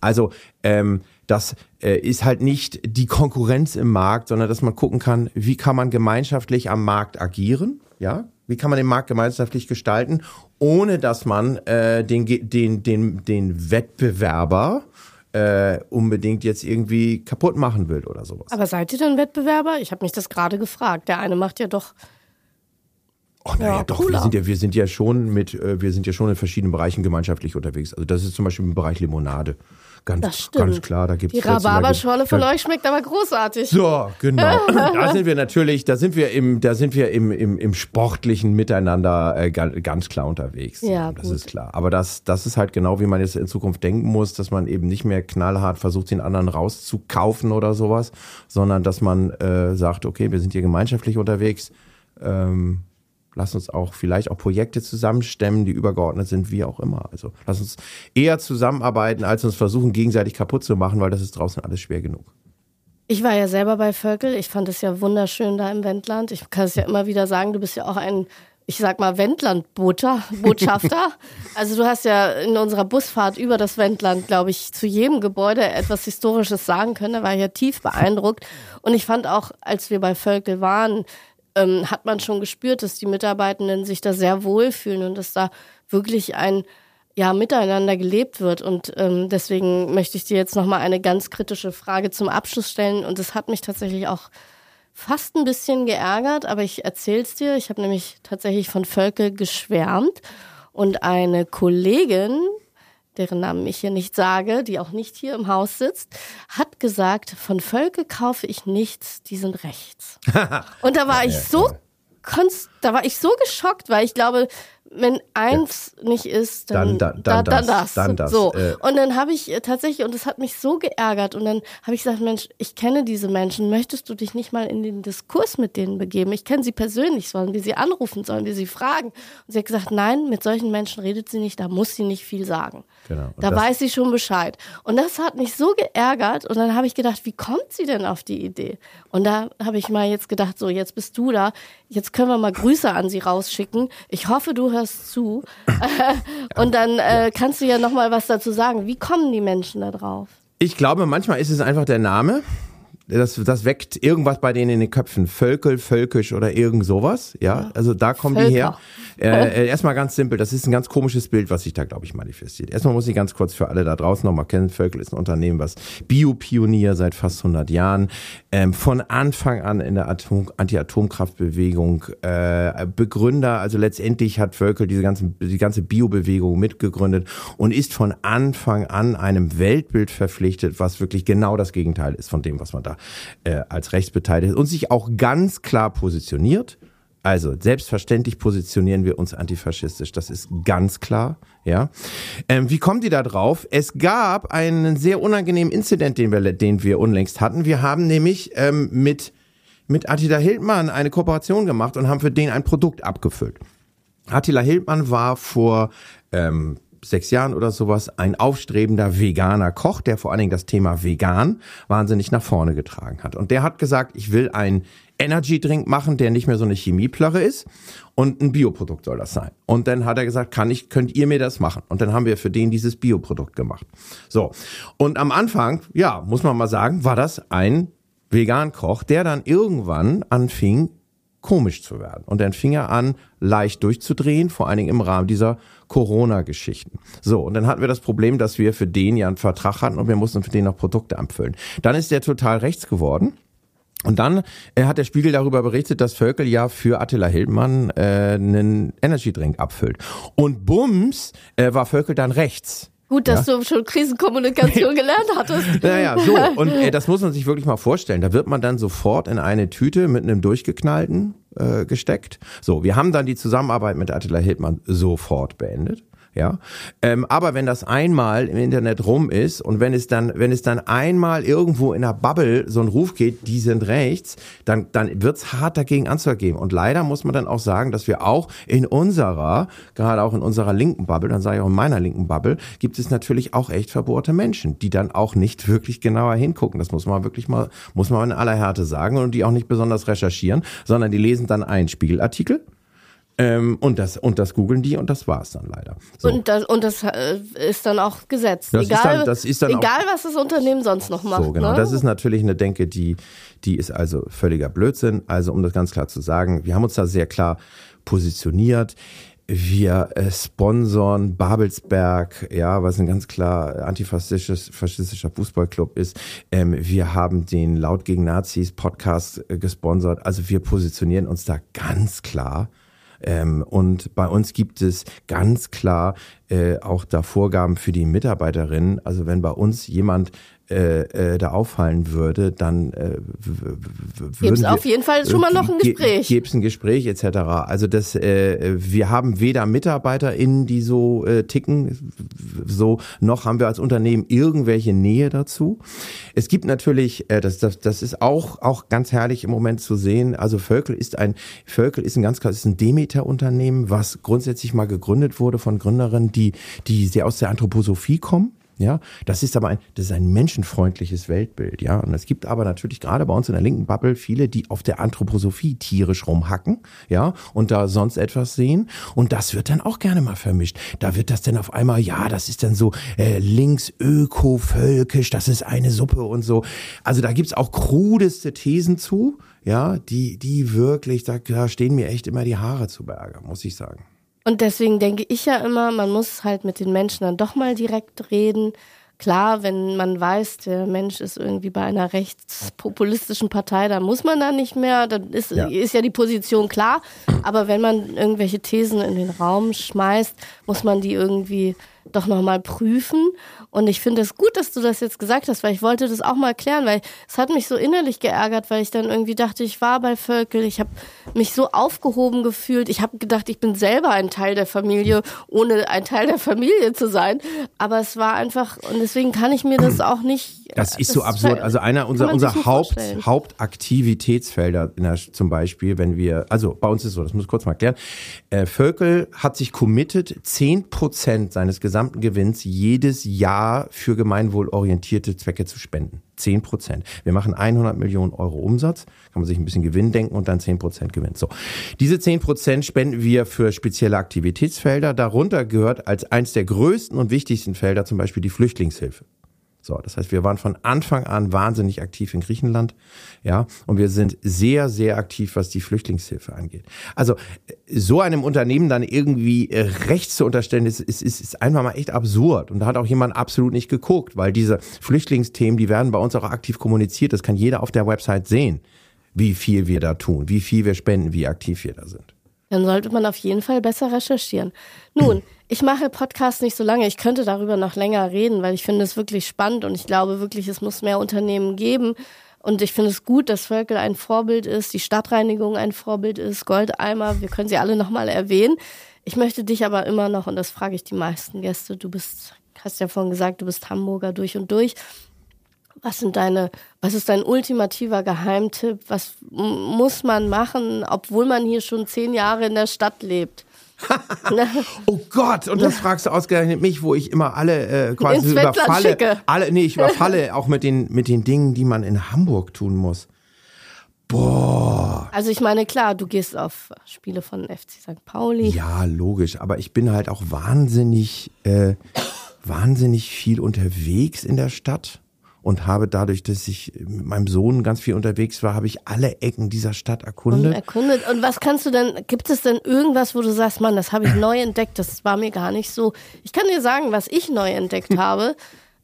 Also ähm, das äh, ist halt nicht die Konkurrenz im Markt, sondern dass man gucken kann, wie kann man gemeinschaftlich am Markt agieren, ja, wie kann man den Markt gemeinschaftlich gestalten, ohne dass man äh, den, den, den, den Wettbewerber äh, unbedingt jetzt irgendwie kaputt machen will oder sowas. Aber seid ihr denn Wettbewerber? Ich habe mich das gerade gefragt. Der eine macht ja doch Oh, naja, ja, doch, wir sind ja, wir sind ja schon mit, äh, wir sind ja schon in verschiedenen Bereichen gemeinschaftlich unterwegs. Also das ist zum Beispiel im Bereich Limonade. Ganz, ganz klar, da gibt es. Die Rhabarberschorle von euch schmeckt aber großartig. So, genau. da sind wir natürlich, da sind wir im, da sind wir im, im, im sportlichen Miteinander äh, ganz klar unterwegs. Ja, das gut. ist klar. Aber das, das ist halt genau, wie man jetzt in Zukunft denken muss, dass man eben nicht mehr knallhart versucht, den anderen rauszukaufen oder sowas, sondern dass man äh, sagt, okay, wir sind hier gemeinschaftlich unterwegs. Ähm, Lass uns auch vielleicht auch Projekte zusammenstemmen, die übergeordnet sind, wie auch immer. Also lass uns eher zusammenarbeiten, als uns versuchen, gegenseitig kaputt zu machen, weil das ist draußen alles schwer genug. Ich war ja selber bei Völkel. Ich fand es ja wunderschön da im Wendland. Ich kann es ja immer wieder sagen, du bist ja auch ein, ich sag mal, Wendland-Botschafter. also du hast ja in unserer Busfahrt über das Wendland, glaube ich, zu jedem Gebäude etwas Historisches sagen können. Da war ich ja tief beeindruckt. Und ich fand auch, als wir bei Völkel waren, ähm, hat man schon gespürt, dass die Mitarbeitenden sich da sehr wohlfühlen und dass da wirklich ein ja, miteinander gelebt wird. Und ähm, deswegen möchte ich dir jetzt nochmal eine ganz kritische Frage zum Abschluss stellen. Und das hat mich tatsächlich auch fast ein bisschen geärgert, aber ich erzähl's dir. Ich habe nämlich tatsächlich von Völkel geschwärmt. Und eine Kollegin, deren Namen ich hier nicht sage, die auch nicht hier im Haus sitzt, hat gesagt, von Völke kaufe ich nichts, die sind rechts. Und da war ich so, da war ich so geschockt, weil ich glaube, wenn eins ja. nicht ist, dann, dann, dann, dann, dann, das. Dann das. So. Äh. Und dann habe ich äh, tatsächlich, und das hat mich so geärgert, und dann habe ich gesagt, Mensch, ich kenne diese Menschen, möchtest du dich nicht mal in den Diskurs mit denen begeben? Ich kenne sie persönlich, sollen wir sie anrufen, sollen wir sie fragen? Und sie hat gesagt, nein, mit solchen Menschen redet sie nicht, da muss sie nicht viel sagen. Genau. Da weiß sie schon Bescheid. Und das hat mich so geärgert, und dann habe ich gedacht, wie kommt sie denn auf die Idee? Und da habe ich mal jetzt gedacht, so, jetzt bist du da, jetzt können wir mal Grüße an sie rausschicken. Ich hoffe, du hörst zu. und dann äh, kannst du ja noch mal was dazu sagen. Wie kommen die Menschen da drauf? Ich glaube, manchmal ist es einfach der Name. Das, das weckt irgendwas bei denen in den Köpfen. Völkel, Völkisch oder irgend sowas. Ja, also da kommen Völker. die her. Äh, äh, erstmal ganz simpel, das ist ein ganz komisches Bild, was sich da, glaube ich, manifestiert. Erstmal muss ich ganz kurz für alle da draußen nochmal kennen, Völkel ist ein Unternehmen, was Biopionier seit fast 100 Jahren, ähm, von Anfang an in der Atom Anti-Atomkraftbewegung äh, Begründer, also letztendlich hat Völkel diese ganze, die ganze Biobewegung mitgegründet und ist von Anfang an einem Weltbild verpflichtet, was wirklich genau das Gegenteil ist von dem, was man da äh, als rechtsbeteiligt ist und sich auch ganz klar positioniert also selbstverständlich positionieren wir uns antifaschistisch, das ist ganz klar. Ja, ähm, wie kommt die da drauf? Es gab einen sehr unangenehmen Inzident, den wir, den wir unlängst hatten. Wir haben nämlich ähm, mit mit Attila Hildmann eine Kooperation gemacht und haben für den ein Produkt abgefüllt. Attila Hildmann war vor ähm, sechs Jahren oder sowas ein aufstrebender veganer Koch, der vor allen Dingen das Thema vegan wahnsinnig nach vorne getragen hat. Und der hat gesagt, ich will ein Energy Drink machen, der nicht mehr so eine Chemieplörre ist und ein Bioprodukt soll das sein. Und dann hat er gesagt, kann ich, könnt ihr mir das machen? Und dann haben wir für den dieses Bioprodukt gemacht. So. Und am Anfang, ja, muss man mal sagen, war das ein Vegan-Koch, der dann irgendwann anfing, komisch zu werden. Und dann fing er an, leicht durchzudrehen, vor allen Dingen im Rahmen dieser Corona-Geschichten. So, und dann hatten wir das Problem, dass wir für den ja einen Vertrag hatten und wir mussten für den noch Produkte abfüllen. Dann ist der total rechts geworden. Und dann äh, hat der Spiegel darüber berichtet, dass Völkel ja für Attila Hildmann äh, einen Energy Drink abfüllt. Und bums äh, war Völkel dann rechts. Gut, dass ja. du schon Krisenkommunikation gelernt hattest. Naja, so. Und äh, das muss man sich wirklich mal vorstellen. Da wird man dann sofort in eine Tüte mit einem durchgeknallten äh, gesteckt. So, wir haben dann die Zusammenarbeit mit Attila Hildmann sofort beendet ja. Ähm, aber wenn das einmal im Internet rum ist und wenn es dann, wenn es dann einmal irgendwo in der Bubble so ein Ruf geht, die sind rechts, dann, dann wird's hart dagegen anzugeben. Und leider muss man dann auch sagen, dass wir auch in unserer, gerade auch in unserer linken Bubble, dann sage ich auch in meiner linken Bubble, gibt es natürlich auch echt verbohrte Menschen, die dann auch nicht wirklich genauer hingucken. Das muss man wirklich mal, muss man in aller Härte sagen und die auch nicht besonders recherchieren, sondern die lesen dann einen Spiegelartikel ähm, und das und das googeln die und das war's dann leider. So. Und das und das äh, ist dann auch gesetzt. Das egal, ist dann, das ist dann egal auch, was das Unternehmen sonst noch macht. So genau. Ne? Das ist natürlich eine Denke, die die ist also völliger Blödsinn. Also um das ganz klar zu sagen, wir haben uns da sehr klar positioniert. Wir äh, sponsoren Babelsberg, ja, was ein ganz klar antifaschistischer faschistischer Fußballclub ist. Ähm, wir haben den Laut gegen Nazis Podcast äh, gesponsert. Also wir positionieren uns da ganz klar ähm, und bei uns gibt es ganz klar äh, auch da Vorgaben für die Mitarbeiterinnen. Also wenn bei uns jemand äh, äh, da auffallen würde, dann äh, gibt es auf jeden Fall schon mal noch ein Gespräch. Gibt es ein Gespräch etc. Also das, äh, wir haben weder MitarbeiterInnen, die so äh, ticken, so noch haben wir als Unternehmen irgendwelche Nähe dazu. Es gibt natürlich, äh, das, das, das ist auch auch ganz herrlich im Moment zu sehen. Also Völkel ist ein Völkel ist ein ganz klar ist ein Demeter-Unternehmen, was grundsätzlich mal gegründet wurde von Gründerinnen, die die sehr aus der Anthroposophie kommen ja, das ist aber ein, das ist ein menschenfreundliches Weltbild. Ja, und es gibt aber natürlich gerade bei uns in der linken Bubble viele, die auf der Anthroposophie tierisch rumhacken. Ja, und da sonst etwas sehen. Und das wird dann auch gerne mal vermischt. Da wird das dann auf einmal, ja, das ist dann so äh, links öko-völkisch, das ist eine Suppe und so. Also da gibt's auch krudeste Thesen zu. Ja, die, die wirklich, da, da stehen mir echt immer die Haare zu Berge, muss ich sagen. Und deswegen denke ich ja immer, man muss halt mit den Menschen dann doch mal direkt reden. Klar, wenn man weiß, der Mensch ist irgendwie bei einer rechtspopulistischen Partei, dann muss man da nicht mehr, dann ist ja. ist ja die Position klar. Aber wenn man irgendwelche Thesen in den Raum schmeißt, muss man die irgendwie doch nochmal prüfen. Und ich finde es gut, dass du das jetzt gesagt hast, weil ich wollte das auch mal klären, weil es hat mich so innerlich geärgert, weil ich dann irgendwie dachte, ich war bei Völkel, ich habe mich so aufgehoben gefühlt. Ich habe gedacht, ich bin selber ein Teil der Familie, ohne ein Teil der Familie zu sein. Aber es war einfach, und deswegen kann ich mir das auch nicht. Das ist das so absurd. Also einer unserer unser Haupt, Hauptaktivitätsfelder der, zum Beispiel, wenn wir, also bei uns ist so, das muss ich kurz mal erklären. Äh, Völkel hat sich committed, zehn Prozent seines gesamten Gewinns jedes Jahr für gemeinwohlorientierte Zwecke zu spenden. 10 Prozent. Wir machen 100 Millionen Euro Umsatz, kann man sich ein bisschen Gewinn denken und dann 10 Prozent Gewinn. So. Diese 10 Prozent spenden wir für spezielle Aktivitätsfelder. Darunter gehört als eins der größten und wichtigsten Felder zum Beispiel die Flüchtlingshilfe. So, das heißt, wir waren von Anfang an wahnsinnig aktiv in Griechenland, ja, und wir sind sehr, sehr aktiv, was die Flüchtlingshilfe angeht. Also so einem Unternehmen dann irgendwie äh, rechts zu unterstellen, ist, ist, ist, ist einfach mal echt absurd. Und da hat auch jemand absolut nicht geguckt, weil diese Flüchtlingsthemen, die werden bei uns auch aktiv kommuniziert. Das kann jeder auf der Website sehen, wie viel wir da tun, wie viel wir spenden, wie aktiv wir da sind. Dann sollte man auf jeden Fall besser recherchieren. Nun, ich mache Podcasts nicht so lange. Ich könnte darüber noch länger reden, weil ich finde es wirklich spannend und ich glaube wirklich, es muss mehr Unternehmen geben. Und ich finde es gut, dass Völkel ein Vorbild ist, die Stadtreinigung ein Vorbild ist, Goldeimer, wir können sie alle nochmal erwähnen. Ich möchte dich aber immer noch, und das frage ich die meisten Gäste, du bist, hast ja vorhin gesagt, du bist Hamburger durch und durch. Was sind deine, was ist dein ultimativer Geheimtipp? Was muss man machen, obwohl man hier schon zehn Jahre in der Stadt lebt? oh Gott, und das fragst du ausgerechnet mich, wo ich immer alle äh, quasi überfalle. Alle, nee, ich überfalle auch mit den, mit den Dingen, die man in Hamburg tun muss. Boah. Also ich meine, klar, du gehst auf Spiele von FC St. Pauli. Ja, logisch. Aber ich bin halt auch wahnsinnig, äh, wahnsinnig viel unterwegs in der Stadt und habe dadurch, dass ich mit meinem Sohn ganz viel unterwegs war, habe ich alle Ecken dieser Stadt erkundet. Und erkundet. Und was kannst du denn, gibt es denn irgendwas, wo du sagst, Mann, das habe ich neu entdeckt, das war mir gar nicht so. Ich kann dir sagen, was ich neu entdeckt habe.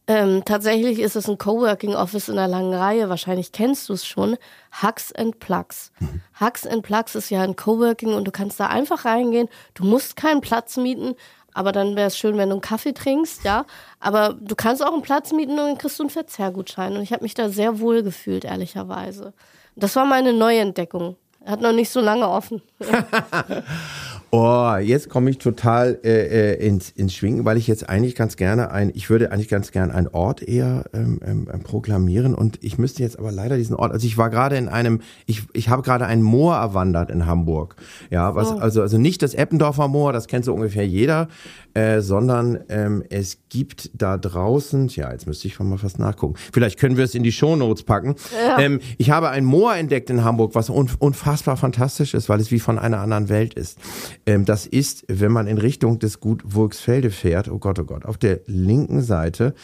Ähm, tatsächlich ist es ein Coworking Office in einer langen Reihe. Wahrscheinlich kennst du es schon. Hacks and Plugs. Mhm. Hacks and Plugs ist ja ein Coworking und du kannst da einfach reingehen. Du musst keinen Platz mieten, aber dann wäre es schön, wenn du einen Kaffee trinkst, ja. Aber du kannst auch einen Platz mieten und dann kriegst du einen Verzehrgutschein. Und ich habe mich da sehr wohl gefühlt, ehrlicherweise. Das war meine Neuentdeckung. Hat noch nicht so lange offen. Oh, jetzt komme ich total äh, äh, ins, ins Schwingen, weil ich jetzt eigentlich ganz gerne ein, ich würde eigentlich ganz gerne einen Ort eher ähm, ähm, proklamieren und ich müsste jetzt aber leider diesen Ort, also ich war gerade in einem, ich, ich habe gerade ein Moor erwandert in Hamburg. Ja, was, oh. also, also nicht das Eppendorfer Moor, das kennt so ungefähr jeder, äh, sondern ähm, es gibt da draußen, ja, jetzt müsste ich mal fast nachgucken. Vielleicht können wir es in die Shownotes packen. Ja. Ähm, ich habe ein Moor entdeckt in Hamburg, was unfassbar fantastisch ist, weil es wie von einer anderen Welt ist. Ähm, das ist, wenn man in Richtung des Gut Wurksfelde fährt, oh Gott, oh Gott, auf der linken Seite.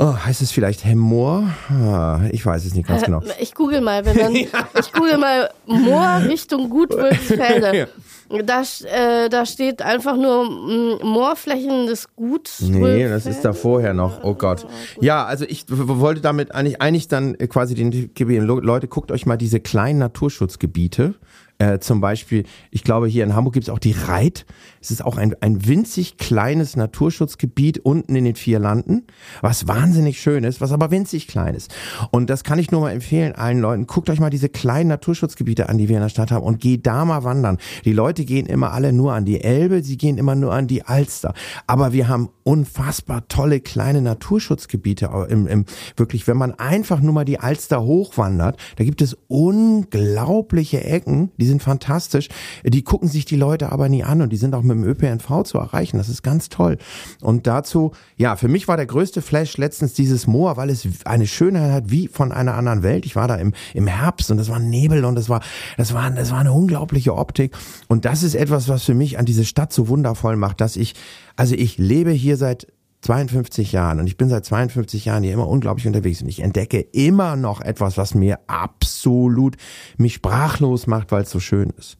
Oh, heißt es vielleicht Hemmoor? Ah, ich weiß es nicht ganz genau. Ich google mal, wenn dann, ich google mal Moor Richtung Gutwürksfelde. ja. Da, äh, da steht einfach nur mm, Moorflächen des Guts. Nee, das ist da vorher noch. Oh Gott. Ja, also ich wollte damit eigentlich, eigentlich dann quasi den geben. Leute, guckt euch mal diese kleinen Naturschutzgebiete äh, zum Beispiel, ich glaube, hier in Hamburg gibt es auch die Reit. Es ist auch ein, ein winzig kleines Naturschutzgebiet unten in den vier Landen, was wahnsinnig schön ist, was aber winzig klein ist. Und das kann ich nur mal empfehlen allen Leuten. Guckt euch mal diese kleinen Naturschutzgebiete an, die wir in der Stadt haben und geht da mal wandern. Die Leute gehen immer alle nur an die Elbe, sie gehen immer nur an die Alster. Aber wir haben unfassbar tolle kleine Naturschutzgebiete im, im wirklich, wenn man einfach nur mal die Alster hochwandert, da gibt es unglaubliche Ecken, die sind fantastisch. Die gucken sich die Leute aber nie an und die sind auch mit dem ÖPNV zu erreichen. Das ist ganz toll. Und dazu, ja, für mich war der größte Flash letztens dieses Moor, weil es eine Schönheit hat wie von einer anderen Welt. Ich war da im, im Herbst und das war Nebel und das war, das war, das war eine unglaubliche Optik. Und das ist etwas, was für mich an diese Stadt so wundervoll macht, dass ich, also ich lebe hier seit 52 Jahren und ich bin seit 52 Jahren hier immer unglaublich unterwegs und ich entdecke immer noch etwas, was mir absolut mich sprachlos macht, weil es so schön ist.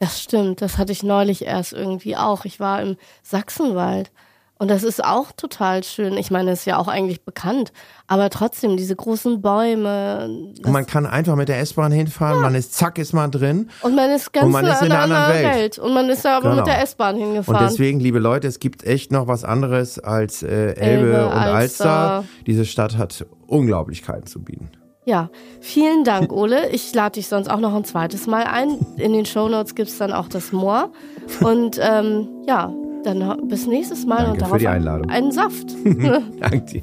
Das stimmt, das hatte ich neulich erst irgendwie auch. Ich war im Sachsenwald und das ist auch total schön. Ich meine, es ist ja auch eigentlich bekannt. Aber trotzdem, diese großen Bäume. Und man kann einfach mit der S-Bahn hinfahren, ja. man ist zack, ist man drin. Und man ist ganz und man ist in einer anderen Welt. Welt. Und man ist da aber genau. mit der S-Bahn hingefahren. Und deswegen, liebe Leute, es gibt echt noch was anderes als äh, Elbe, Elbe, und Alster. Alster. Diese Stadt hat Unglaublichkeiten zu bieten. Ja, vielen Dank, Ole. Ich lade dich sonst auch noch ein zweites Mal ein. In den Shownotes gibt es dann auch das Moor. Und ähm, ja, dann bis nächstes Mal Danke und darauf für die Einladung. einen Saft. Danke dir.